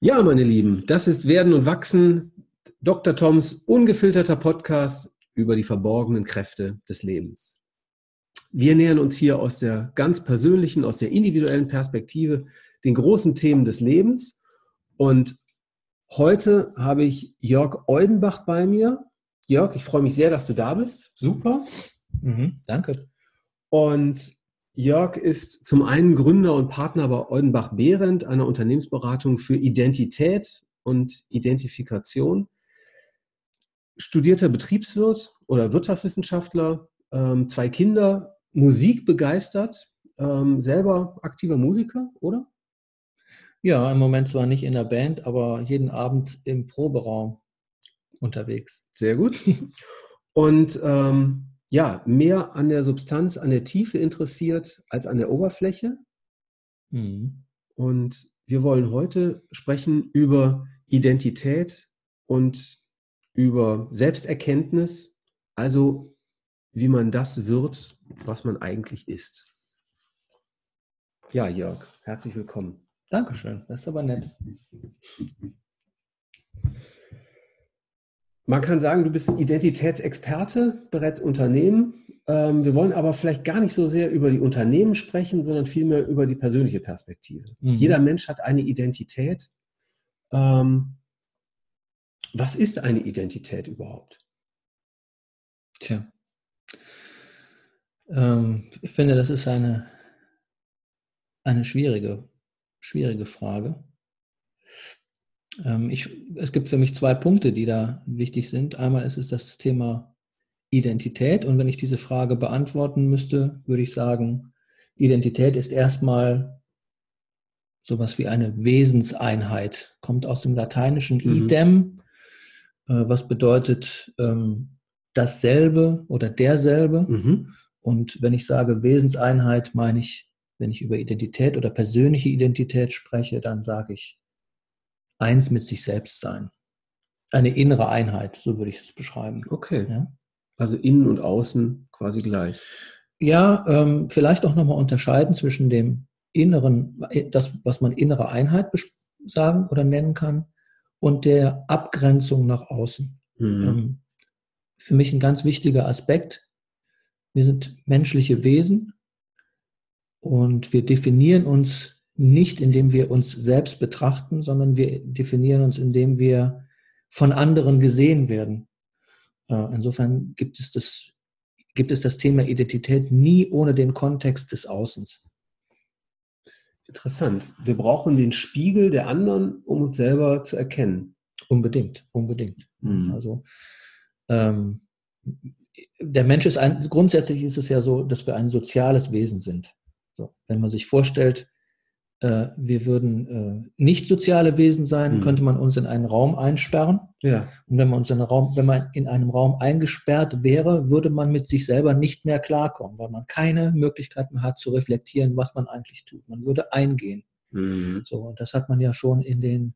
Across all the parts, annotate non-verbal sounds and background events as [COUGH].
Ja, meine Lieben, das ist Werden und Wachsen, Dr. Toms ungefilterter Podcast über die verborgenen Kräfte des Lebens. Wir nähern uns hier aus der ganz persönlichen, aus der individuellen Perspektive den großen Themen des Lebens. Und heute habe ich Jörg Eudenbach bei mir. Jörg, ich freue mich sehr, dass du da bist. Super. Mhm, danke. Und Jörg ist zum einen Gründer und Partner bei Oldenbach Behrendt, einer Unternehmensberatung für Identität und Identifikation. Studierter Betriebswirt oder Wirtschaftswissenschaftler, ähm, zwei Kinder, Musik begeistert, ähm, selber aktiver Musiker, oder? Ja, im Moment zwar nicht in der Band, aber jeden Abend im Proberaum unterwegs. Sehr gut. Und ähm, ja, mehr an der Substanz, an der Tiefe interessiert als an der Oberfläche. Mhm. Und wir wollen heute sprechen über Identität und über Selbsterkenntnis, also wie man das wird, was man eigentlich ist. Ja, Jörg, herzlich willkommen. Dankeschön, das ist aber nett. Man kann sagen, du bist Identitätsexperte, bereits Unternehmen. Ähm, wir wollen aber vielleicht gar nicht so sehr über die Unternehmen sprechen, sondern vielmehr über die persönliche Perspektive. Mhm. Jeder Mensch hat eine Identität. Ähm, was ist eine Identität überhaupt? Tja. Ähm, ich finde, das ist eine, eine schwierige, schwierige Frage. Ähm, ich, es gibt für mich zwei Punkte, die da wichtig sind. Einmal ist es das Thema Identität. Und wenn ich diese Frage beantworten müsste, würde ich sagen, Identität ist erstmal sowas wie eine Wesenseinheit, kommt aus dem lateinischen mhm. idem, äh, was bedeutet ähm, dasselbe oder derselbe. Mhm. Und wenn ich sage Wesenseinheit, meine ich, wenn ich über Identität oder persönliche Identität spreche, dann sage ich eins mit sich selbst sein. Eine innere Einheit, so würde ich es beschreiben. Okay. Ja? Also innen und außen quasi gleich. Ja, ähm, vielleicht auch nochmal unterscheiden zwischen dem inneren, das, was man innere Einheit sagen oder nennen kann, und der Abgrenzung nach außen. Mhm. Ähm, für mich ein ganz wichtiger Aspekt. Wir sind menschliche Wesen und wir definieren uns nicht, indem wir uns selbst betrachten, sondern wir definieren uns, indem wir von anderen gesehen werden. Äh, insofern gibt es das, gibt es das Thema Identität nie ohne den Kontext des Außens. Interessant. Wir brauchen den Spiegel der anderen, um uns selber zu erkennen. Unbedingt, unbedingt. Mhm. Also ähm, der Mensch ist ein, grundsätzlich ist es ja so, dass wir ein soziales Wesen sind. So, wenn man sich vorstellt, äh, wir würden äh, nicht soziale Wesen sein, mhm. könnte man uns in einen Raum einsperren. Ja. Und wenn man uns in einen Raum, wenn man in einem Raum eingesperrt wäre, würde man mit sich selber nicht mehr klarkommen, weil man keine Möglichkeit mehr hat zu reflektieren, was man eigentlich tut. Man würde eingehen. Mhm. So, und das hat man ja schon in den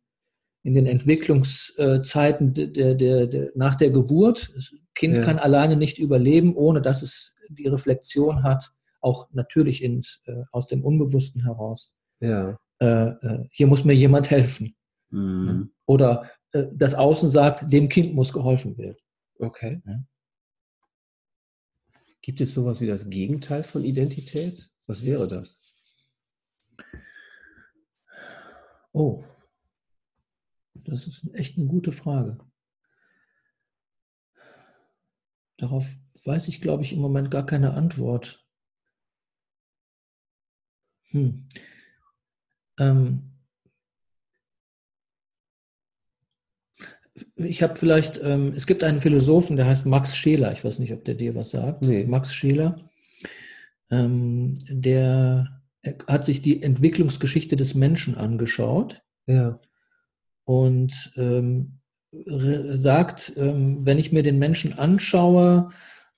in den Entwicklungszeiten der, der, der, nach der Geburt. Das Kind ja. kann alleine nicht überleben, ohne dass es die Reflexion hat, auch natürlich ins, äh, aus dem Unbewussten heraus ja. Äh, äh, hier muss mir jemand helfen. Mhm. Oder äh, das Außen sagt, dem Kind muss geholfen werden. Okay. Ja. Gibt es sowas wie das Gegenteil von Identität? Was wäre das? Oh, das ist echt eine gute Frage. Darauf weiß ich, glaube ich, im Moment gar keine Antwort. Hm. Ähm, ich habe vielleicht, ähm, es gibt einen Philosophen, der heißt Max Scheler, ich weiß nicht, ob der dir was sagt. Nee. Max Scheler, ähm, der hat sich die Entwicklungsgeschichte des Menschen angeschaut. Ja. Und ähm, sagt, ähm, wenn ich mir den Menschen anschaue,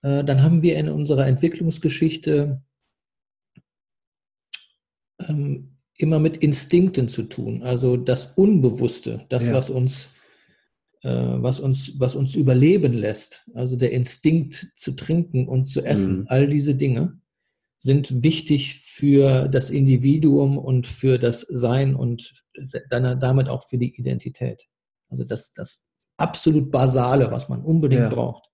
äh, dann haben wir in unserer Entwicklungsgeschichte ähm, immer mit Instinkten zu tun. Also das Unbewusste, das, ja. was uns äh, was uns, was uns überleben lässt, also der Instinkt zu trinken und zu essen, mhm. all diese Dinge sind wichtig für das Individuum und für das Sein und dann damit auch für die Identität. Also das, das absolut Basale, was man unbedingt ja. braucht.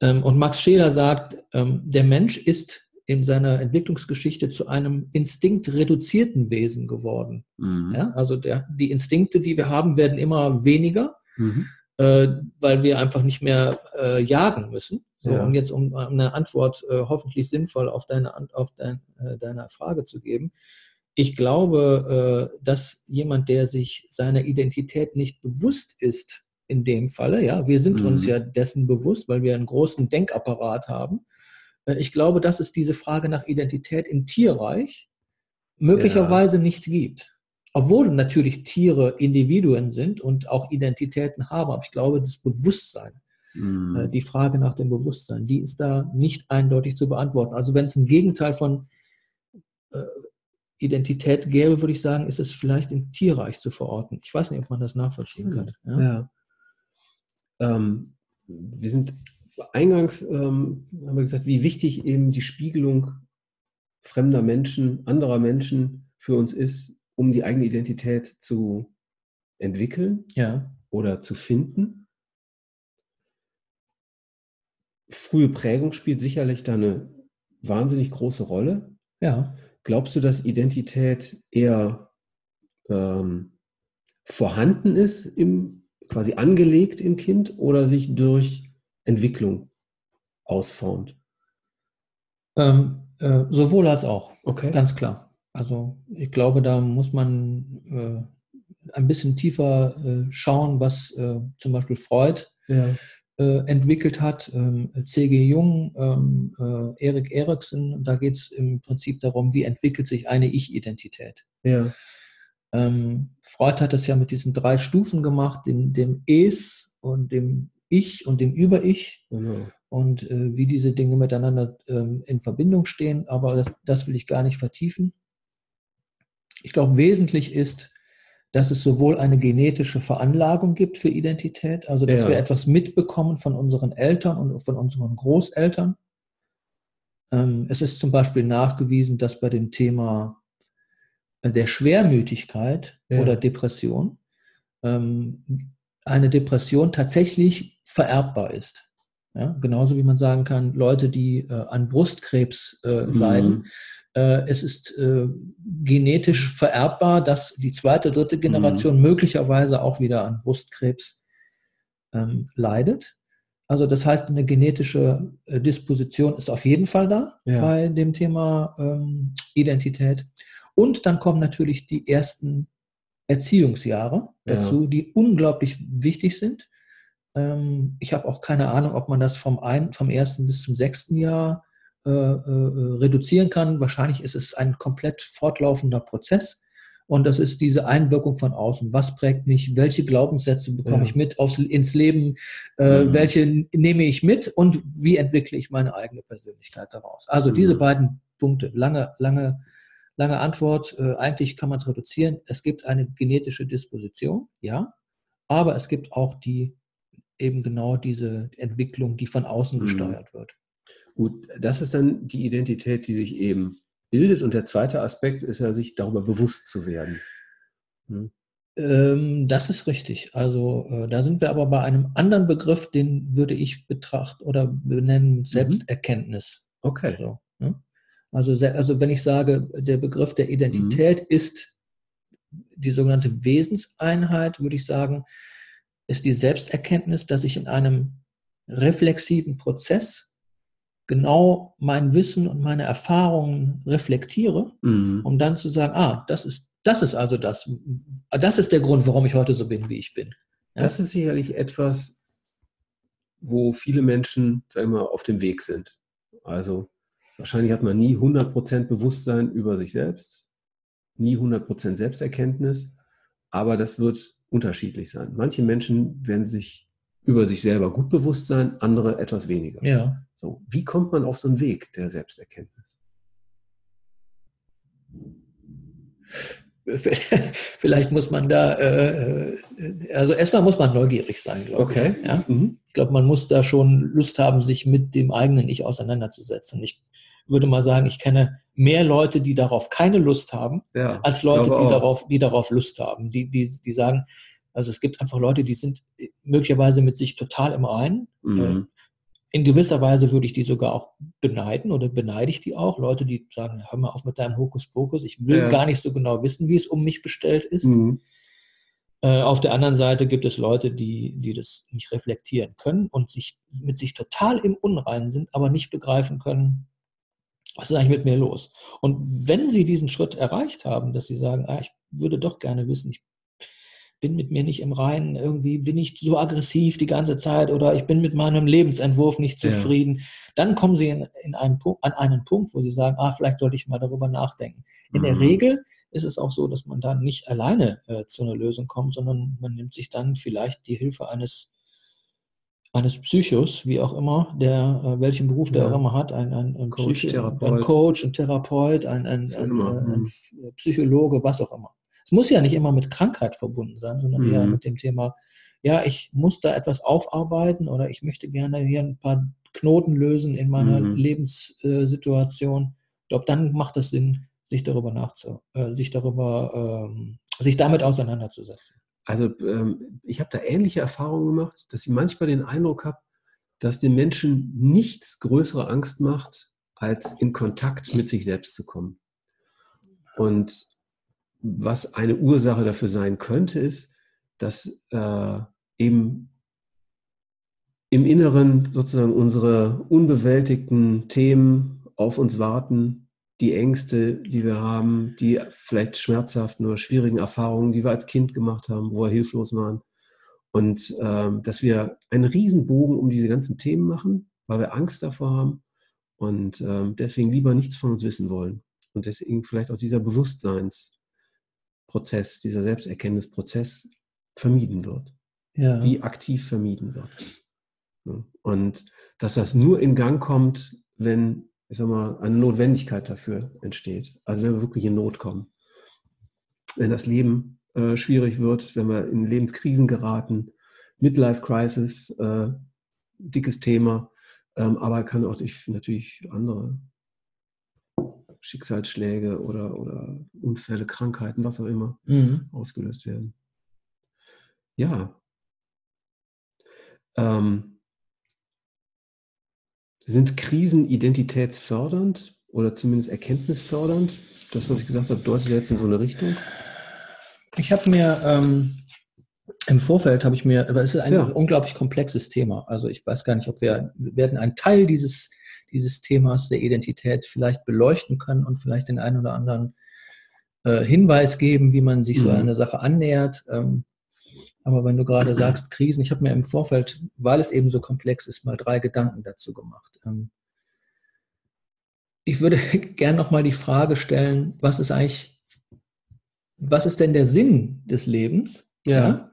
Ähm, und Max Scheler sagt, ähm, der Mensch ist in seiner Entwicklungsgeschichte zu einem instinktreduzierten Wesen geworden. Mhm. Ja, also der, die Instinkte, die wir haben, werden immer weniger, mhm. äh, weil wir einfach nicht mehr äh, jagen müssen. So, ja. Um jetzt um, um eine Antwort äh, hoffentlich sinnvoll auf deine, auf dein, äh, deine Frage zu geben. Ich glaube, äh, dass jemand, der sich seiner Identität nicht bewusst ist, in dem Falle, ja, wir sind mhm. uns ja dessen bewusst, weil wir einen großen Denkapparat haben, ich glaube, dass es diese Frage nach Identität im Tierreich möglicherweise ja. nicht gibt. Obwohl natürlich Tiere Individuen sind und auch Identitäten haben, aber ich glaube, das Bewusstsein, mhm. die Frage nach dem Bewusstsein, die ist da nicht eindeutig zu beantworten. Also wenn es ein Gegenteil von äh, Identität gäbe, würde ich sagen, ist es vielleicht im Tierreich zu verorten. Ich weiß nicht, ob man das nachvollziehen kann. Ja. ja. Ähm, wir sind eingangs ähm, haben wir gesagt, wie wichtig eben die Spiegelung fremder Menschen, anderer Menschen für uns ist, um die eigene Identität zu entwickeln ja. oder zu finden. Frühe Prägung spielt sicherlich da eine wahnsinnig große Rolle. Ja. Glaubst du, dass Identität eher ähm, vorhanden ist, im, quasi angelegt im Kind oder sich durch Entwicklung ausformt? Ähm, äh, sowohl als auch. Okay. Ganz klar. Also ich glaube, da muss man äh, ein bisschen tiefer äh, schauen, was äh, zum Beispiel Freud ja. Äh, entwickelt hat. Ähm, C.G. Jung, ähm, äh, Erik Erikson, da geht es im Prinzip darum, wie entwickelt sich eine Ich-Identität. Ja. Ähm, Freud hat das ja mit diesen drei Stufen gemacht, dem, dem Es und dem ich und dem Über-Ich genau. und äh, wie diese Dinge miteinander ähm, in Verbindung stehen. Aber das, das, will ich gar nicht vertiefen. Ich glaube, wesentlich ist, dass es sowohl eine genetische Veranlagung gibt für Identität, also dass ja. wir etwas mitbekommen von unseren Eltern und von unseren Großeltern. Ähm, es ist zum Beispiel nachgewiesen, dass bei dem Thema äh, der Schwermütigkeit ja. oder Depression ähm, eine Depression tatsächlich vererbbar ist. Ja, genauso wie man sagen kann, Leute, die äh, an Brustkrebs äh, mhm. leiden, äh, es ist äh, genetisch vererbbar, dass die zweite, dritte Generation mhm. möglicherweise auch wieder an Brustkrebs ähm, leidet. Also das heißt, eine genetische äh, Disposition ist auf jeden Fall da ja. bei dem Thema ähm, Identität. Und dann kommen natürlich die ersten Erziehungsjahre dazu, ja. die unglaublich wichtig sind. Ähm, ich habe auch keine Ahnung, ob man das vom, ein, vom ersten bis zum sechsten Jahr äh, äh, reduzieren kann. Wahrscheinlich ist es ein komplett fortlaufender Prozess. Und das ist diese Einwirkung von außen. Was prägt mich? Welche Glaubenssätze bekomme ja. ich mit aufs, ins Leben? Äh, mhm. Welche nehme ich mit? Und wie entwickle ich meine eigene Persönlichkeit daraus? Also mhm. diese beiden Punkte. Lange, lange Lange Antwort, äh, eigentlich kann man es reduzieren. Es gibt eine genetische Disposition, ja, aber es gibt auch die eben genau diese Entwicklung, die von außen mhm. gesteuert wird. Gut, das ist dann die Identität, die sich eben bildet. Und der zweite Aspekt ist ja, sich darüber bewusst zu werden. Hm. Ähm, das ist richtig. Also äh, da sind wir aber bei einem anderen Begriff, den würde ich betrachten oder benennen mhm. Selbsterkenntnis. Okay. So, ne? Also, also wenn ich sage, der Begriff der Identität mhm. ist die sogenannte Wesenseinheit, würde ich sagen, ist die Selbsterkenntnis, dass ich in einem reflexiven Prozess genau mein Wissen und meine Erfahrungen reflektiere, mhm. um dann zu sagen, ah, das ist, das ist also das, das ist der Grund, warum ich heute so bin, wie ich bin. Ja? Das ist sicherlich etwas, wo viele Menschen, sagen wir mal, auf dem Weg sind. Also Wahrscheinlich hat man nie 100% Bewusstsein über sich selbst, nie 100% Selbsterkenntnis, aber das wird unterschiedlich sein. Manche Menschen werden sich über sich selber gut bewusst sein, andere etwas weniger. Ja. So, wie kommt man auf so einen Weg der Selbsterkenntnis? [LAUGHS] Vielleicht muss man da, äh, äh, also erstmal muss man neugierig sein, glaube okay. ich. Ja? Mhm. Ich glaube, man muss da schon Lust haben, sich mit dem eigenen Ich auseinanderzusetzen. Ich würde mal sagen, ich kenne mehr Leute, die darauf keine Lust haben, ja, als Leute, die darauf, die darauf Lust haben. Die, die, die sagen, also es gibt einfach Leute, die sind möglicherweise mit sich total im Reinen. Mhm. Äh, in gewisser Weise würde ich die sogar auch beneiden oder beneide ich die auch. Leute, die sagen, hör mal auf mit deinem Hokuspokus, ich will ja. gar nicht so genau wissen, wie es um mich bestellt ist. Mhm. Äh, auf der anderen Seite gibt es Leute, die, die das nicht reflektieren können und sich mit sich total im Unreinen sind, aber nicht begreifen können, was ist eigentlich mit mir los? Und wenn sie diesen Schritt erreicht haben, dass sie sagen, ah, ich würde doch gerne wissen, ich bin mit mir nicht im Reinen, irgendwie bin ich so aggressiv die ganze Zeit oder ich bin mit meinem Lebensentwurf nicht zufrieden, ja. dann kommen sie in, in einen Punkt, an einen Punkt, wo sie sagen, ah, vielleicht sollte ich mal darüber nachdenken. In mhm. der Regel ist es auch so, dass man dann nicht alleine äh, zu einer Lösung kommt, sondern man nimmt sich dann vielleicht die Hilfe eines eines Psychos, wie auch immer, der äh, welchen Beruf der ja. auch immer hat, ein, ein, ein, Coach, Psycho, ein Coach, ein Therapeut, ein, ein, ein, ein, mhm. Psychologe, was auch immer. Es muss ja nicht immer mit Krankheit verbunden sein, sondern mhm. eher mit dem Thema, ja, ich muss da etwas aufarbeiten oder ich möchte gerne hier ein paar Knoten lösen in meiner mhm. Lebenssituation. Ich glaube, dann macht es Sinn, sich darüber nachzu, äh, sich darüber, ähm, sich damit auseinanderzusetzen. Also ähm, ich habe da ähnliche Erfahrungen gemacht, dass ich manchmal den Eindruck habe, dass den Menschen nichts größere Angst macht, als in Kontakt mit sich selbst zu kommen. Und was eine Ursache dafür sein könnte, ist, dass äh, eben im Inneren sozusagen unsere unbewältigten Themen auf uns warten, die Ängste, die wir haben, die vielleicht schmerzhaften oder schwierigen Erfahrungen, die wir als Kind gemacht haben, wo wir hilflos waren. Und ähm, dass wir einen Riesenbogen um diese ganzen Themen machen, weil wir Angst davor haben und ähm, deswegen lieber nichts von uns wissen wollen. Und deswegen vielleicht auch dieser Bewusstseins, Prozess, dieser Selbsterkenntnisprozess vermieden wird. Ja. Wie aktiv vermieden wird. Und dass das nur in Gang kommt, wenn, ich sag mal, eine Notwendigkeit dafür entsteht. Also wenn wir wirklich in Not kommen. Wenn das Leben äh, schwierig wird, wenn wir in Lebenskrisen geraten, Midlife Crisis, äh, dickes Thema, ähm, aber kann auch durch natürlich andere Schicksalsschläge oder, oder Unfälle, Krankheiten, was auch immer, mhm. ausgelöst werden. Ja. Ähm, sind Krisen identitätsfördernd oder zumindest erkenntnisfördernd? Das, was ich gesagt habe, deutet jetzt in so eine Richtung. Ich habe mir ähm, im Vorfeld habe ich mir, aber es ist ein ja. unglaublich komplexes Thema. Also ich weiß gar nicht, ob wir, wir werden einen Teil dieses dieses Themas der Identität vielleicht beleuchten können und vielleicht den einen oder anderen äh, Hinweis geben, wie man sich mhm. so einer Sache annähert. Ähm, aber wenn du gerade sagst Krisen, ich habe mir im Vorfeld, weil es eben so komplex ist, mal drei Gedanken dazu gemacht. Ähm, ich würde [LAUGHS] gerne nochmal die Frage stellen, was ist eigentlich, was ist denn der Sinn des Lebens? Ja.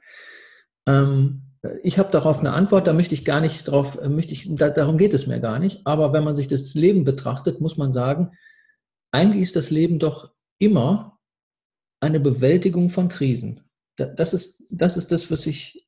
Ähm, ich habe darauf eine Antwort, da möchte ich gar nicht drauf, äh, möchte ich, da, darum geht es mir gar nicht. Aber wenn man sich das Leben betrachtet, muss man sagen, eigentlich ist das Leben doch immer eine Bewältigung von Krisen. Das ist das, ist das was, ich,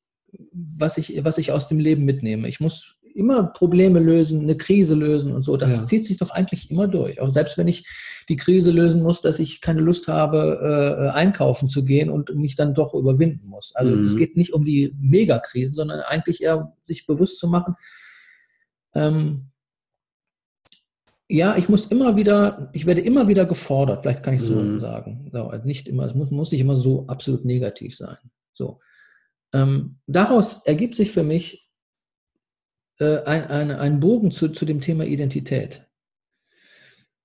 was, ich, was ich aus dem Leben mitnehme. Ich muss immer Probleme lösen, eine Krise lösen und so. Das ja. zieht sich doch eigentlich immer durch. Auch selbst wenn ich die Krise lösen muss, dass ich keine Lust habe, äh, einkaufen zu gehen und mich dann doch überwinden muss. Also es mhm. geht nicht um die Megakrisen, sondern eigentlich eher sich bewusst zu machen, ähm, ja, ich muss immer wieder, ich werde immer wieder gefordert, vielleicht kann ich so mhm. sagen. Nicht immer, es muss, muss nicht immer so absolut negativ sein. So. Ähm, daraus ergibt sich für mich äh, ein, ein, ein Bogen zu, zu dem Thema Identität.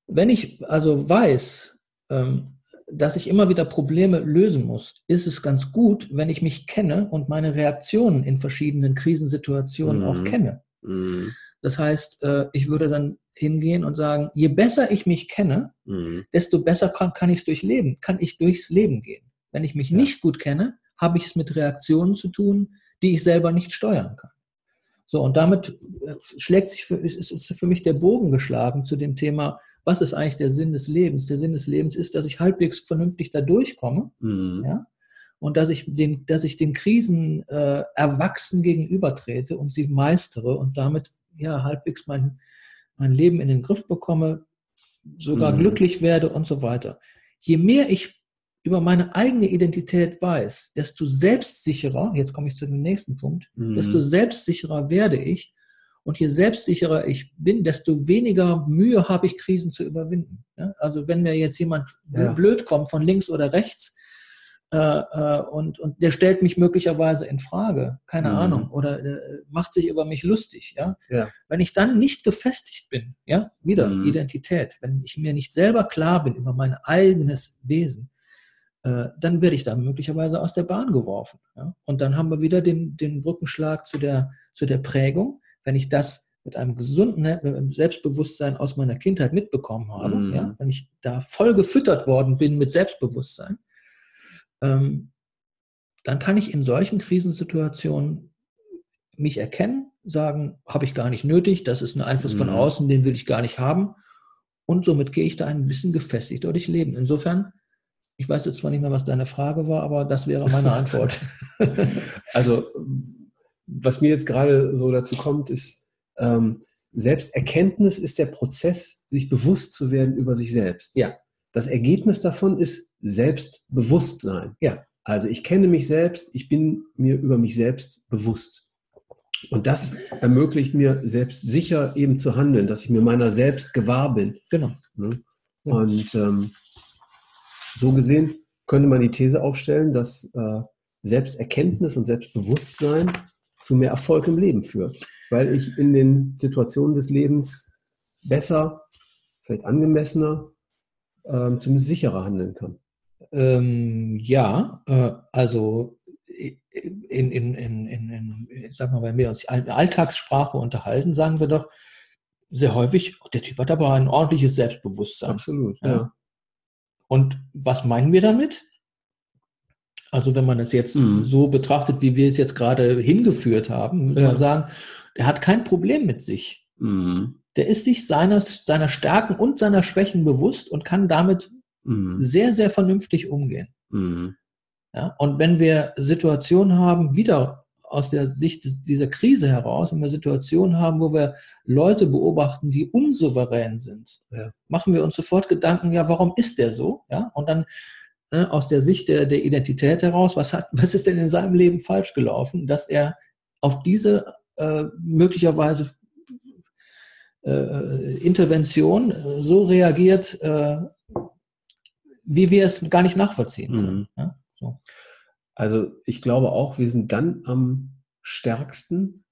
Wenn ich also weiß, ähm, dass ich immer wieder Probleme lösen muss, ist es ganz gut, wenn ich mich kenne und meine Reaktionen in verschiedenen Krisensituationen mhm. auch kenne. Mhm. Das heißt, äh, ich würde dann hingehen und sagen, je besser ich mich kenne, mhm. desto besser kann, kann ich es durchleben, kann ich durchs Leben gehen. Wenn ich mich ja. nicht gut kenne, habe ich es mit Reaktionen zu tun, die ich selber nicht steuern kann. So, und damit äh, schlägt sich für, ist, ist für mich der Bogen geschlagen zu dem Thema, was ist eigentlich der Sinn des Lebens? Der Sinn des Lebens ist, dass ich halbwegs vernünftig da durchkomme, mhm. ja, und dass ich den, dass ich den Krisen äh, erwachsen gegenübertrete und sie meistere und damit ja halbwegs mein, mein Leben in den Griff bekomme, sogar mhm. glücklich werde und so weiter. Je mehr ich über meine eigene Identität weiß, desto selbstsicherer, jetzt komme ich zu dem nächsten Punkt, mhm. desto selbstsicherer werde ich. Und je selbstsicherer ich bin, desto weniger Mühe habe ich, Krisen zu überwinden. Also wenn mir jetzt jemand ja. blöd kommt von links oder rechts, und, und der stellt mich möglicherweise in Frage, keine mhm. Ahnung, oder äh, macht sich über mich lustig, ja? ja? Wenn ich dann nicht gefestigt bin, ja, wieder mhm. Identität, wenn ich mir nicht selber klar bin über mein eigenes Wesen, äh, dann werde ich da möglicherweise aus der Bahn geworfen. Ja? Und dann haben wir wieder den, den Brückenschlag zu der, zu der Prägung. Wenn ich das mit einem gesunden Selbstbewusstsein aus meiner Kindheit mitbekommen habe, mhm. ja, wenn ich da voll gefüttert worden bin mit Selbstbewusstsein, ähm, dann kann ich in solchen Krisensituationen mich erkennen, sagen, habe ich gar nicht nötig, das ist ein Einfluss mhm. von außen, den will ich gar nicht haben. Und somit gehe ich da ein bisschen gefestigt durch Leben. Insofern, ich weiß jetzt zwar nicht mehr, was deine Frage war, aber das wäre meine [LAUGHS] Antwort. [LAUGHS] also, was mir jetzt gerade so dazu kommt, ist, ähm, Selbsterkenntnis ist der Prozess, sich bewusst zu werden über sich selbst. Ja. Das Ergebnis davon ist Selbstbewusstsein. Ja. Also ich kenne mich selbst, ich bin mir über mich selbst bewusst. Und das ermöglicht mir selbst sicher eben zu handeln, dass ich mir meiner selbst gewahr bin. Genau. Ne? Und ähm, so gesehen könnte man die These aufstellen, dass äh, Selbsterkenntnis und Selbstbewusstsein zu mehr Erfolg im Leben führt, weil ich in den Situationen des Lebens besser, vielleicht angemessener ähm, zumindest sicherer handeln kann. Ähm, ja, äh, also in, in, in, in, in, sag mal, wenn wir uns in Alltagssprache unterhalten, sagen wir doch sehr häufig, oh, der Typ hat aber ein ordentliches Selbstbewusstsein. Absolut, ja. ja. Und was meinen wir damit? Also wenn man es jetzt mhm. so betrachtet, wie wir es jetzt gerade hingeführt haben, muss ja. man sagen, er hat kein Problem mit sich. Mhm der ist sich seiner, seiner Stärken und seiner Schwächen bewusst und kann damit mhm. sehr, sehr vernünftig umgehen. Mhm. Ja, und wenn wir Situationen haben, wieder aus der Sicht dieser Krise heraus, wenn wir Situationen haben, wo wir Leute beobachten, die unsouverän sind, ja. machen wir uns sofort Gedanken, ja, warum ist der so? Ja, und dann ne, aus der Sicht der, der Identität heraus, was, hat, [LAUGHS] was ist denn in seinem Leben falsch gelaufen, dass er auf diese äh, möglicherweise äh, Intervention äh, so reagiert, äh, wie wir es gar nicht nachvollziehen können. Mhm. Ja? So. Also ich glaube auch, wir sind dann am stärksten,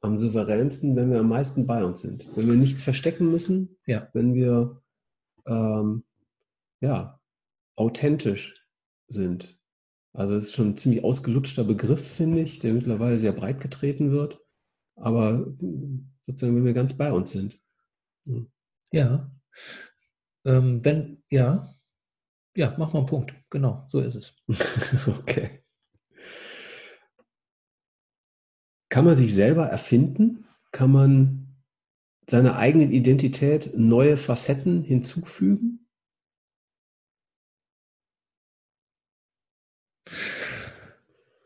am souveränsten, wenn wir am meisten bei uns sind. Wenn wir nichts verstecken müssen, ja. wenn wir ähm, ja, authentisch sind. Also es ist schon ein ziemlich ausgelutschter Begriff, finde ich, der mittlerweile sehr breit getreten wird. Aber sozusagen, wenn wir ganz bei uns sind. Hm. Ja. Ähm, wenn, ja, ja, mach mal einen Punkt. Genau, so ist es. [LAUGHS] okay. Kann man sich selber erfinden? Kann man seiner eigenen Identität neue Facetten hinzufügen?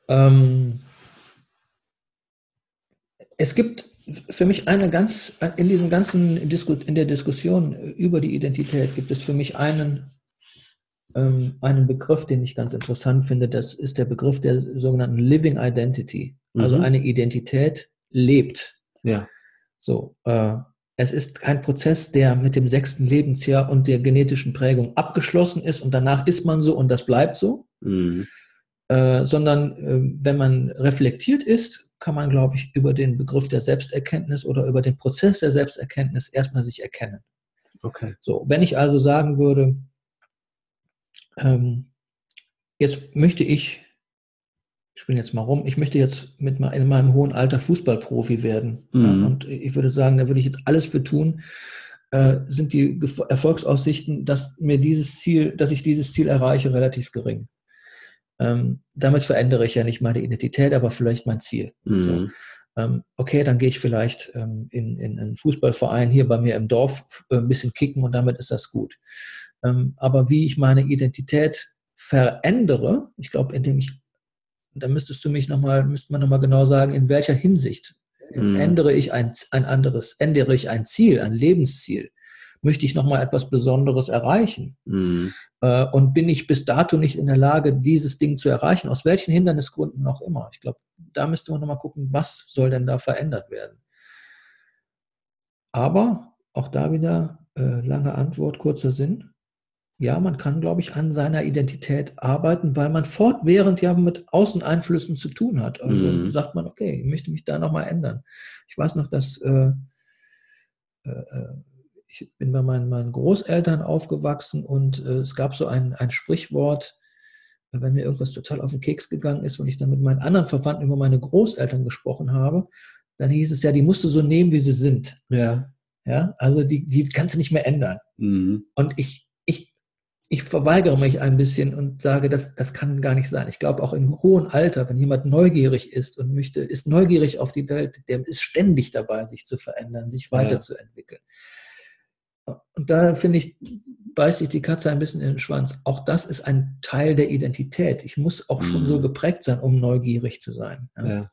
Ähm, es gibt für mich eine ganz, in diesem ganzen, in der Diskussion über die Identität gibt es für mich einen, ähm, einen Begriff, den ich ganz interessant finde. Das ist der Begriff der sogenannten Living Identity. Also mhm. eine Identität lebt. Ja. So, äh, es ist kein Prozess, der mit dem sechsten Lebensjahr und der genetischen Prägung abgeschlossen ist und danach ist man so und das bleibt so. Mhm. Äh, sondern äh, wenn man reflektiert ist, kann man, glaube ich, über den Begriff der Selbsterkenntnis oder über den Prozess der Selbsterkenntnis erstmal sich erkennen. Okay. So, wenn ich also sagen würde, ähm, jetzt möchte ich, ich spiele jetzt mal rum, ich möchte jetzt mit in meinem hohen Alter Fußballprofi werden. Mhm. Und ich würde sagen, da würde ich jetzt alles für tun, äh, sind die Erfolgsaussichten, dass mir dieses Ziel, dass ich dieses Ziel erreiche, relativ gering. Ähm, damit verändere ich ja nicht meine Identität, aber vielleicht mein Ziel. Mhm. So. Ähm, okay, dann gehe ich vielleicht ähm, in, in einen Fußballverein hier bei mir im Dorf äh, ein bisschen kicken und damit ist das gut. Ähm, aber wie ich meine Identität verändere, ich glaube, indem ich, da müsstest du mich nochmal, müsste man nochmal genau sagen, in welcher Hinsicht mhm. ändere ich ein, ein anderes, ändere ich ein Ziel, ein Lebensziel möchte ich nochmal etwas Besonderes erreichen? Mhm. Und bin ich bis dato nicht in der Lage, dieses Ding zu erreichen, aus welchen Hindernisgründen noch immer? Ich glaube, da müsste man nochmal gucken, was soll denn da verändert werden? Aber auch da wieder äh, lange Antwort, kurzer Sinn. Ja, man kann, glaube ich, an seiner Identität arbeiten, weil man fortwährend ja mit Außeneinflüssen zu tun hat. Also mhm. sagt man, okay, ich möchte mich da nochmal ändern. Ich weiß noch, dass äh, äh, äh, ich bin bei meinen, meinen Großeltern aufgewachsen und äh, es gab so ein, ein Sprichwort, wenn mir irgendwas total auf den Keks gegangen ist und ich dann mit meinen anderen Verwandten über meine Großeltern gesprochen habe, dann hieß es ja, die musst du so nehmen, wie sie sind. Ja. Ja, also die, die kannst du nicht mehr ändern. Mhm. Und ich, ich, verweigere mich ein bisschen und sage, das, das kann gar nicht sein. Ich glaube, auch im hohen Alter, wenn jemand neugierig ist und möchte, ist neugierig auf die Welt, der ist ständig dabei, sich zu verändern, sich weiterzuentwickeln. Und da finde ich, beißt sich die Katze ein bisschen in den Schwanz. Auch das ist ein Teil der Identität. Ich muss auch schon so mhm. geprägt sein, um neugierig zu sein. Ja. Ja.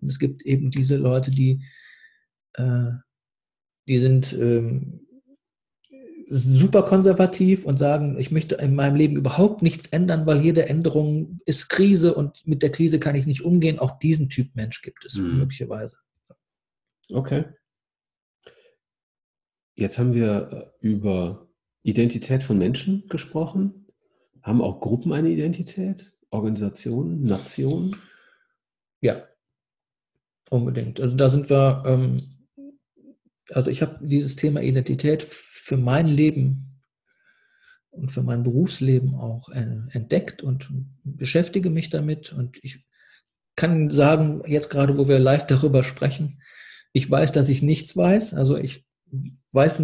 Und es gibt eben diese Leute, die äh, die sind ähm, super konservativ und sagen, ich möchte in meinem Leben überhaupt nichts ändern, weil jede Änderung ist Krise und mit der Krise kann ich nicht umgehen. Auch diesen Typ Mensch gibt es mhm. möglicherweise. Okay. Jetzt haben wir äh, über Identität von Menschen gesprochen. Haben auch Gruppen eine Identität? Organisationen, Nationen? Ja, unbedingt. Also da sind wir ähm, also ich habe dieses Thema Identität für mein Leben und für mein Berufsleben auch entdeckt und beschäftige mich damit. Und ich kann sagen, jetzt gerade, wo wir live darüber sprechen, ich weiß, dass ich nichts weiß. Also ich weiß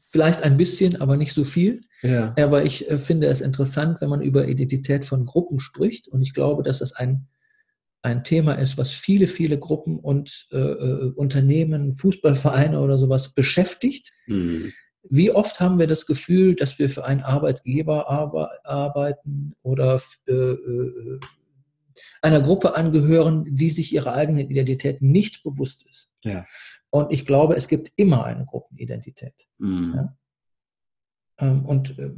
vielleicht ein bisschen, aber nicht so viel. Ja. Aber ich äh, finde es interessant, wenn man über Identität von Gruppen spricht. Und ich glaube, dass das ein ein Thema ist, was viele, viele Gruppen und äh, äh, Unternehmen, Fußballvereine oder sowas beschäftigt. Mhm. Wie oft haben wir das Gefühl, dass wir für einen Arbeitgeber arbe arbeiten oder äh, äh, einer Gruppe angehören, die sich ihrer eigenen Identität nicht bewusst ist? Ja. Und ich glaube, es gibt immer eine Gruppenidentität. Mhm. Ja? Ähm, und äh,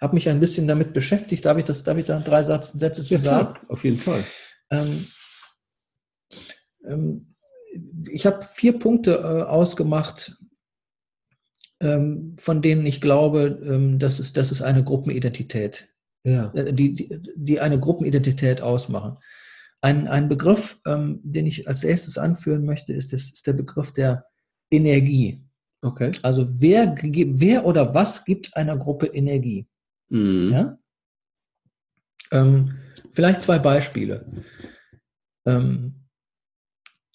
habe mich ein bisschen damit beschäftigt. Darf ich, das, darf ich da drei Sätze zu ja, sagen? Klar, auf jeden Fall. Ähm, ähm, ich habe vier Punkte äh, ausgemacht, von denen ich glaube, ähm, das, ist, das ist eine Gruppenidentität, ja. Äh, die, die, die, eine Gruppenidentität ausmachen. Ein, ein Begriff, den ich als erstes anführen möchte, ist, das, ist der Begriff der Energie. Okay. Also wer, wer oder was gibt einer Gruppe Energie? Mhm. Ja? Ähm, vielleicht zwei Beispiele. Ähm,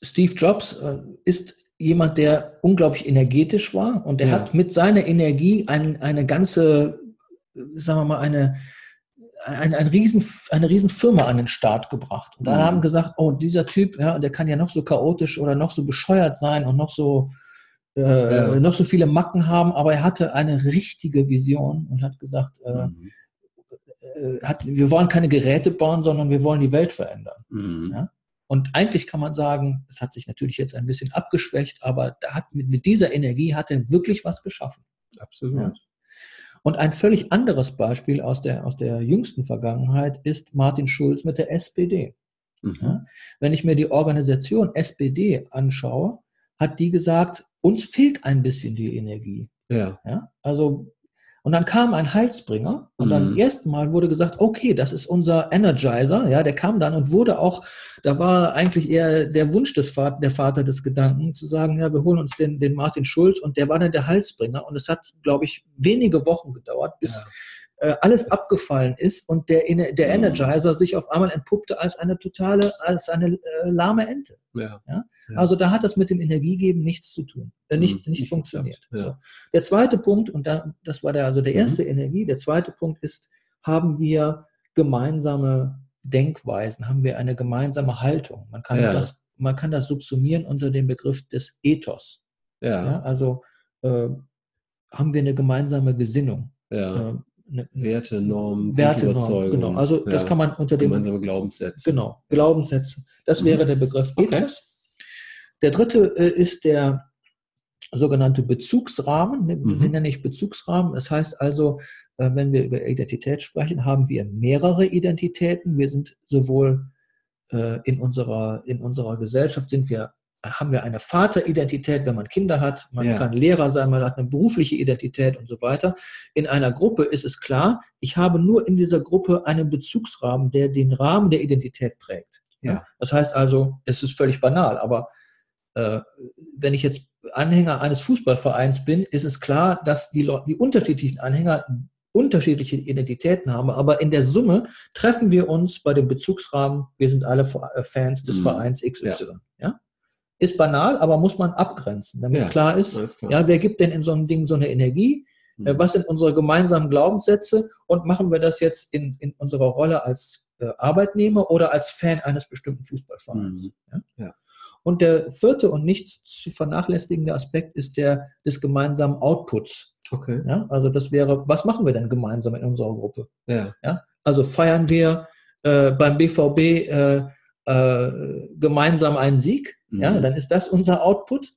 Steve Jobs äh, ist jemand, der unglaublich energetisch war und der ja. hat mit seiner Energie ein, eine ganze, sagen wir mal, eine, ein, ein riesen, eine riesen Firma an den Start gebracht. Und da mhm. haben gesagt, oh, dieser Typ, ja, der kann ja noch so chaotisch oder noch so bescheuert sein und noch so, äh, ja. noch so viele Macken haben, aber er hatte eine richtige Vision und hat gesagt, äh, mhm. äh, hat, wir wollen keine Geräte bauen, sondern wir wollen die Welt verändern. Mhm. Ja? Und eigentlich kann man sagen, es hat sich natürlich jetzt ein bisschen abgeschwächt, aber hat, mit, dieser Energie hat er wirklich was geschaffen. Absolut. Ja. Und ein völlig anderes Beispiel aus der, aus der jüngsten Vergangenheit ist Martin Schulz mit der SPD. Mhm. Ja, wenn ich mir die Organisation SPD anschaue, hat die gesagt, uns fehlt ein bisschen die Energie. Ja. ja. Also und dann kam ein Heilsbringer und dann mhm. erstmal wurde gesagt, okay, das ist unser Energizer. Ja, der kam dann und wurde auch, da war eigentlich eher der Wunsch des Vater, der Vater des Gedanken, zu sagen, ja, wir holen uns den, den Martin Schulz und der war dann der Heilsbringer. Und es hat, glaube ich, wenige Wochen gedauert, bis ja äh, alles abgefallen ist und der, der mhm. Energizer sich auf einmal entpuppte als eine totale, als eine äh, lahme Ente. Ja. ja. Also da hat das mit dem Energiegeben nichts zu tun, äh, nicht, mhm. nicht funktioniert. Ja. Der zweite Punkt, und da, das war der, also der mhm. erste mhm. Energie, der zweite Punkt ist, haben wir gemeinsame Denkweisen, haben wir eine gemeinsame Haltung. Man kann, ja. das, man kann das subsumieren unter dem Begriff des Ethos. Ja. ja also äh, haben wir eine gemeinsame Gesinnung. Ja. Äh, eine, Werte, Normen, Werte, Normen, genau. Also ja, das kann man unter dem gemeinsame Glaubenssätze. Genau, Glaubenssätze. Das mhm. wäre der Begriff Ethos. Okay. Der dritte äh, ist der sogenannte Bezugsrahmen, ne, mhm. nenne ich Bezugsrahmen. Das heißt also, äh, wenn wir über Identität sprechen, haben wir mehrere Identitäten. Wir sind sowohl äh, in unserer, in unserer Gesellschaft sind wir, haben wir eine Vateridentität, wenn man Kinder hat. Man ja. kann Lehrer sein, man hat eine berufliche Identität und so weiter. In einer Gruppe ist es klar, ich habe nur in dieser Gruppe einen Bezugsrahmen, der den Rahmen der Identität prägt. Ja. Das heißt also, es ist völlig banal, aber äh, wenn ich jetzt Anhänger eines Fußballvereins bin, ist es klar, dass die, Leute, die unterschiedlichen Anhänger unterschiedliche Identitäten haben, aber in der Summe treffen wir uns bei dem Bezugsrahmen, wir sind alle äh, Fans des mhm. Vereins XY. Ja. ja. Ist banal, aber muss man abgrenzen, damit ja, klar ist, klar. ja, wer gibt denn in so einem Ding so eine Energie? Mhm. Was sind unsere gemeinsamen Glaubenssätze und machen wir das jetzt in, in unserer Rolle als äh, Arbeitnehmer oder als Fan eines bestimmten Fußballvereins? Mhm. Ja? Und der vierte und nicht zu vernachlässigende Aspekt ist der des gemeinsamen Outputs. Okay. Ja, also das wäre, was machen wir denn gemeinsam in unserer Gruppe? Ja. ja? Also feiern wir äh, beim BVB äh, äh, gemeinsam einen Sieg, mhm. ja, dann ist das unser Output.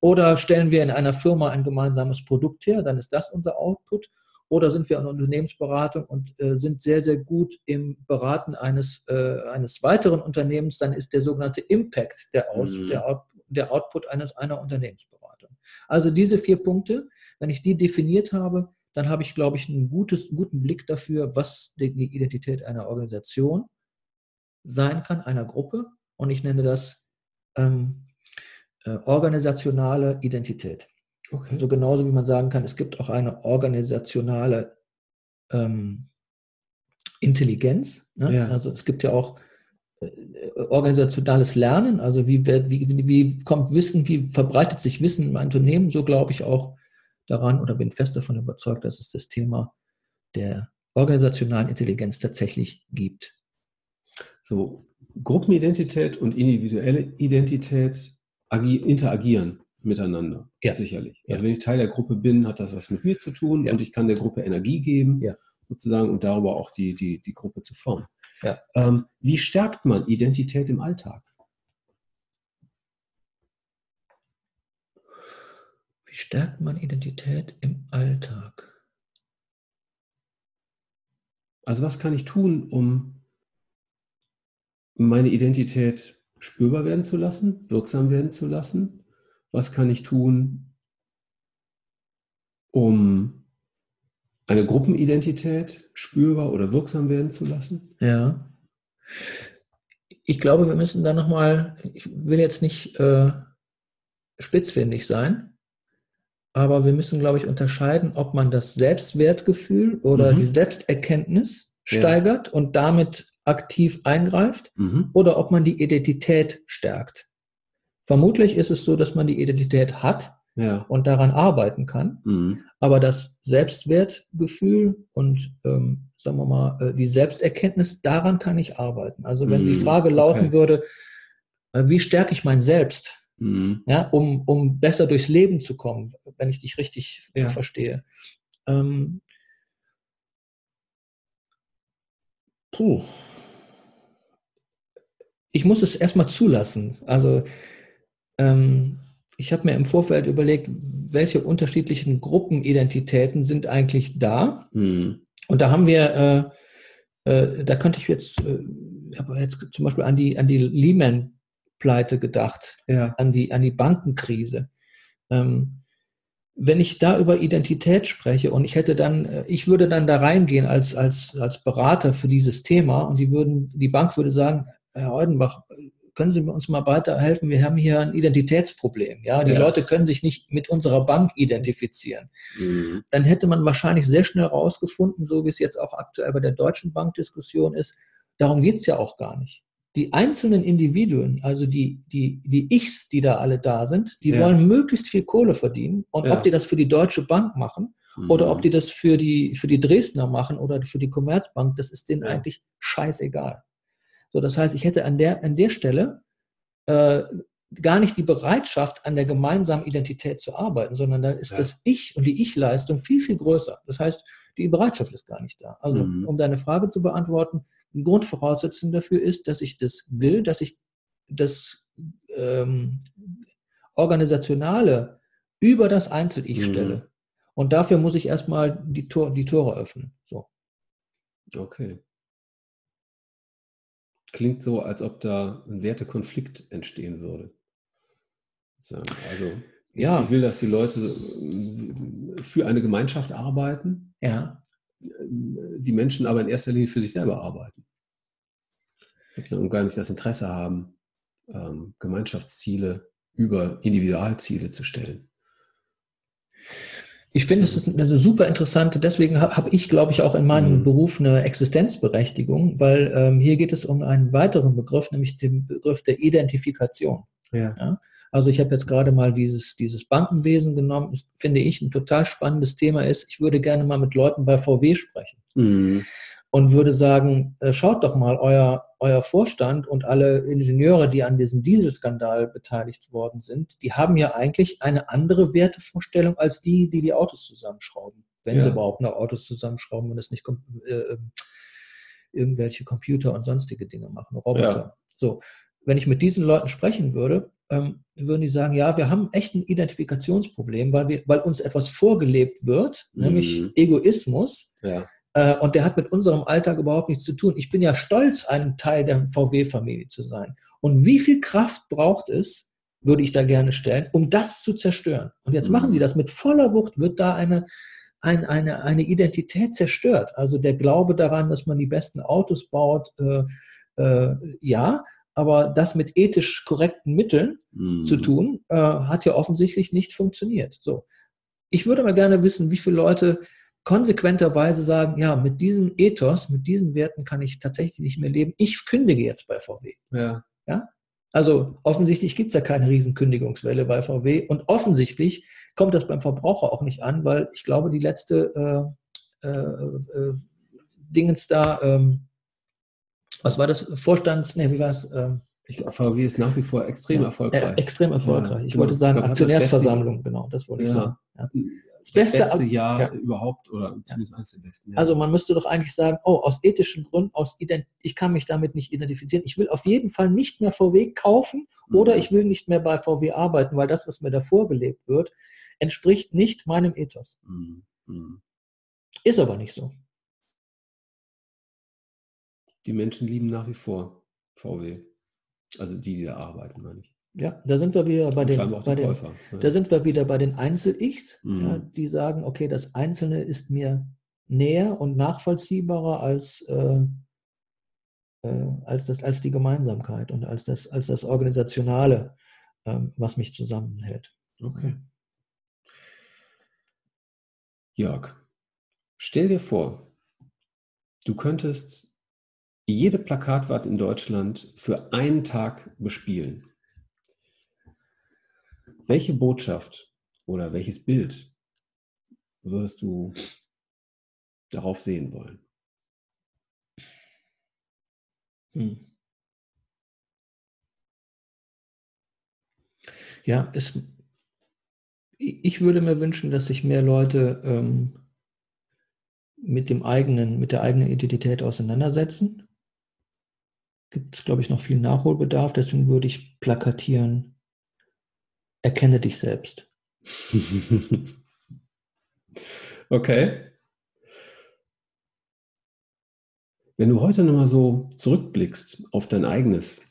Oder stellen wir in einer Firma ein gemeinsames Produkt her, dann ist das unser Output. Oder sind wir eine Unternehmensberatung und äh, sind sehr, sehr gut im Beraten eines, äh, eines weiteren Unternehmens, dann ist der sogenannte Impact der, Aus, mhm. der, Out, der Output eines, einer Unternehmensberatung. Also diese vier Punkte, wenn ich die definiert habe, dann habe ich, glaube ich, einen gutes, guten Blick dafür, was die Identität einer Organisation sein kann, einer Gruppe. Und ich nenne das ähm, äh, organisationale Identität. Okay. So genauso wie man sagen kann, es gibt auch eine organisationale ähm, Intelligenz. Ne? Ja. Also es gibt ja auch äh, organisationales Lernen, also wie, wie, wie kommt Wissen, wie verbreitet sich Wissen im Unternehmen, so glaube ich auch daran oder bin fest davon überzeugt, dass es das Thema der organisationalen Intelligenz tatsächlich gibt. So, Gruppenidentität und individuelle Identität interagieren miteinander. Ja. Sicherlich. Ja. Also wenn ich Teil der Gruppe bin, hat das was mit mir zu tun ja. und ich kann der Gruppe Energie geben, ja. sozusagen, und darüber auch die, die, die Gruppe zu formen. Ja. Ähm, wie stärkt man Identität im Alltag? Wie stärkt man Identität im Alltag? Also was kann ich tun, um meine Identität spürbar werden zu lassen, wirksam werden zu lassen? was kann ich tun, um eine Gruppenidentität spürbar oder wirksam werden zu lassen? Ja. Ich glaube, wir müssen da nochmal, ich will jetzt nicht äh, spitzfindig sein, aber wir müssen, glaube ich, unterscheiden, ob man das Selbstwertgefühl oder mhm. die Selbsterkenntnis steigert ja. und damit aktiv eingreift mhm. oder ob man die Identität stärkt. Vermutlich ist es so, dass man die Identität hat ja. und daran arbeiten kann. Mhm. Aber das Selbstwertgefühl und ähm, sagen wir mal, äh, die Selbsterkenntnis, daran kann ich arbeiten. Also wenn mhm. die Frage lauten okay. würde, äh, wie stärke ich mein Selbst, mhm. ja, um, um besser durchs Leben zu kommen, wenn ich dich richtig ja. verstehe. Ähm, puh. Ich muss es erstmal zulassen. Also ähm, ich habe mir im Vorfeld überlegt, welche unterschiedlichen Gruppenidentitäten sind eigentlich da. Mhm. Und da haben wir, äh, äh, da könnte ich jetzt, äh, jetzt zum Beispiel an die, an die Lehman-Pleite gedacht, ja. an, die, an die Bankenkrise. Ähm, wenn ich da über Identität spreche und ich hätte dann, äh, ich würde dann da reingehen als, als, als Berater für dieses Thema und die würden, die Bank würde sagen, Herr Eudenbach, können Sie uns mal weiterhelfen? Wir haben hier ein Identitätsproblem. Ja, die ja. Leute können sich nicht mit unserer Bank identifizieren. Mhm. Dann hätte man wahrscheinlich sehr schnell rausgefunden, so wie es jetzt auch aktuell bei der Deutschen Bank-Diskussion ist, darum geht es ja auch gar nicht. Die einzelnen Individuen, also die, die, die Ichs, die da alle da sind, die ja. wollen möglichst viel Kohle verdienen. Und ja. ob die das für die Deutsche Bank machen mhm. oder ob die das für die, für die Dresdner machen oder für die Commerzbank, das ist denen eigentlich scheißegal. So, das heißt, ich hätte an der, an der Stelle äh, gar nicht die Bereitschaft, an der gemeinsamen Identität zu arbeiten, sondern dann ist ja. das Ich und die Ich-Leistung viel, viel größer. Das heißt, die Bereitschaft ist gar nicht da. Also, mhm. um deine Frage zu beantworten, die Grundvoraussetzung dafür ist, dass ich das will, dass ich das ähm, organisationale über das Einzel-Ich mhm. stelle. Und dafür muss ich erstmal die, Tor, die Tore öffnen. So. Okay. Klingt so, als ob da ein Wertekonflikt entstehen würde. Also ja. ich will, dass die Leute äh, für eine Gemeinschaft arbeiten. Ja. Die Menschen aber in erster Linie für sich selber arbeiten. Und gar nicht das Interesse haben, ähm, Gemeinschaftsziele über Individualziele zu stellen. Ich finde, es ist eine super interessante, deswegen habe hab ich, glaube ich, auch in meinem mhm. Beruf eine Existenzberechtigung, weil ähm, hier geht es um einen weiteren Begriff, nämlich den Begriff der Identifikation. Ja. ja? Also ich habe jetzt gerade mal dieses, dieses Bankenwesen genommen, das finde ich ein total spannendes Thema ist. Ich würde gerne mal mit Leuten bei VW sprechen. Mhm und würde sagen, äh, schaut doch mal, euer, euer Vorstand und alle Ingenieure, die an diesem Dieselskandal beteiligt worden sind, die haben ja eigentlich eine andere Wertevorstellung als die, die die Autos zusammenschrauben. Wenn ja. sie überhaupt noch Autos zusammenschrauben und es nicht äh, ähm, irgendwelche Computer und sonstige Dinge machen, Roboter. Ja. So, wenn ich mit diesen Leuten sprechen würde, ähm, würden die sagen, ja, wir haben echt ein Identifikationsproblem, weil, wir, weil uns etwas vorgelebt wird, mhm. nämlich Egoismus. Ja und der hat mit unserem Alltag überhaupt nichts zu tun. Ich bin ja stolz, ein Teil der VW-Familie zu sein. Und wie viel Kraft braucht es, würde ich da gerne stellen, um das zu zerstören? Und jetzt machen sie das mit voller Wucht, wird da eine, ein, eine, eine Identität zerstört. Also der Glaube daran, dass man die besten Autos baut, äh, äh, ja, aber das mit ethisch korrekten Mitteln mhm. zu tun, äh, hat ja offensichtlich nicht funktioniert. So. Ich würde mal gerne wissen, wie viele Leute konsequenterweise sagen, ja, mit diesem Ethos, mit diesen Werten kann ich tatsächlich nicht mehr leben. Ich kündige jetzt bei VW. Ja. ja? Also offensichtlich gibt es ja keine Riesenkündigungswelle bei VW und offensichtlich kommt das beim Verbraucher auch nicht an, weil ich glaube, die letzte äh, äh, äh, Dingens da, ähm, was war das? Vorstands, ne, wie war es? Ähm, VW ist nach wie vor extrem ja, erfolgreich. Äh, extrem erfolgreich. Ja, ich genau. wollte sagen, Aktionärsversammlung, genau, das wollte ich sagen. Ja das beste, beste Jahr ja. überhaupt oder zumindest eines der besten Jahre. Also man müsste doch eigentlich sagen, oh, aus ethischen Gründen, aus ich kann mich damit nicht identifizieren. Ich will auf jeden Fall nicht mehr VW kaufen mhm. oder ich will nicht mehr bei VW arbeiten, weil das, was mir davor gelebt wird, entspricht nicht meinem Ethos. Mhm. Mhm. Ist aber nicht so. Die Menschen lieben nach wie vor VW. Also die, die da arbeiten, meine ich. Ja, da sind wir wieder bei den, bei den Käufer, ja. da sind wir wieder bei den Einzel-Ichs, mhm. ja, die sagen, okay, das Einzelne ist mir näher und nachvollziehbarer als, äh, äh, als, das, als die Gemeinsamkeit und als das, als das Organisationale, äh, was mich zusammenhält. Okay. Jörg, stell dir vor, du könntest jede Plakatwand in Deutschland für einen Tag bespielen. Welche Botschaft oder welches Bild würdest du darauf sehen wollen? Hm. Ja, es, ich würde mir wünschen, dass sich mehr Leute ähm, mit dem eigenen, mit der eigenen Identität auseinandersetzen. Gibt es, glaube ich, noch viel Nachholbedarf. Deswegen würde ich plakatieren, Erkenne dich selbst. [LAUGHS] okay. Wenn du heute nochmal so zurückblickst auf dein eigenes,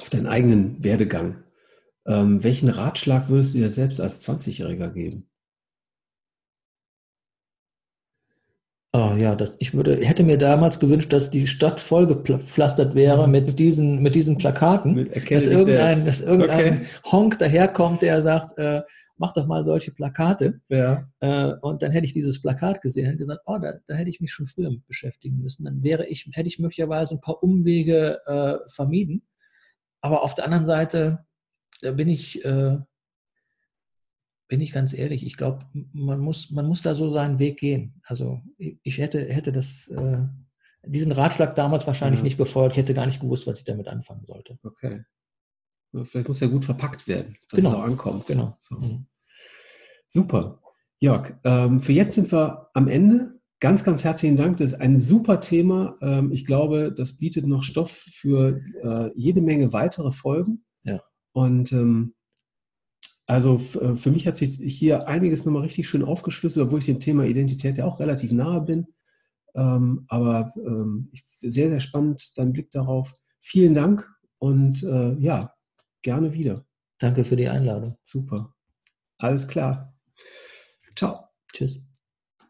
auf deinen eigenen Werdegang, ähm, welchen Ratschlag würdest du dir selbst als 20-Jähriger geben? Oh ja, das, ich würde, hätte mir damals gewünscht, dass die Stadt vollgepflastert wäre mit diesen, mit diesen Plakaten. Mit dass irgendein, dass irgendein okay. Honk daherkommt, der sagt, äh, mach doch mal solche Plakate. Ja. Äh, und dann hätte ich dieses Plakat gesehen und gesagt, oh, da, da, hätte ich mich schon früher mit beschäftigen müssen. Dann wäre ich, hätte ich möglicherweise ein paar Umwege äh, vermieden. Aber auf der anderen Seite, da bin ich, äh, bin ich ganz ehrlich, ich glaube, man muss, man muss da so seinen Weg gehen. Also ich hätte, hätte das, äh, diesen Ratschlag damals wahrscheinlich ja. nicht befolgt, ich hätte gar nicht gewusst, was ich damit anfangen sollte. Okay. Vielleicht muss ja gut verpackt werden, dass genau. es auch ankommt. Genau. So. Mhm. Super. Jörg, ähm, für jetzt sind wir am Ende. Ganz, ganz herzlichen Dank. Das ist ein super Thema. Ähm, ich glaube, das bietet noch Stoff für äh, jede Menge weitere Folgen. Ja. Und ähm, Also äh, für mich hat sich hier einiges nochmal richtig schön aufgeschlüsselt, obwohl ich dem Thema Identität ja auch relativ nahe bin. Ähm, aber ähm, sehr, sehr spannend, dein Blick darauf. Vielen Dank und äh, ja, gerne wieder. Danke für die Einladung. Super. Alles klar. Ciao. Tschüss.